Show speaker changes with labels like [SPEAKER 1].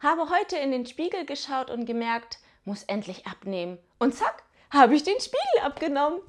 [SPEAKER 1] habe heute in den Spiegel geschaut und gemerkt, muss endlich abnehmen. Und zack, habe ich den Spiegel abgenommen.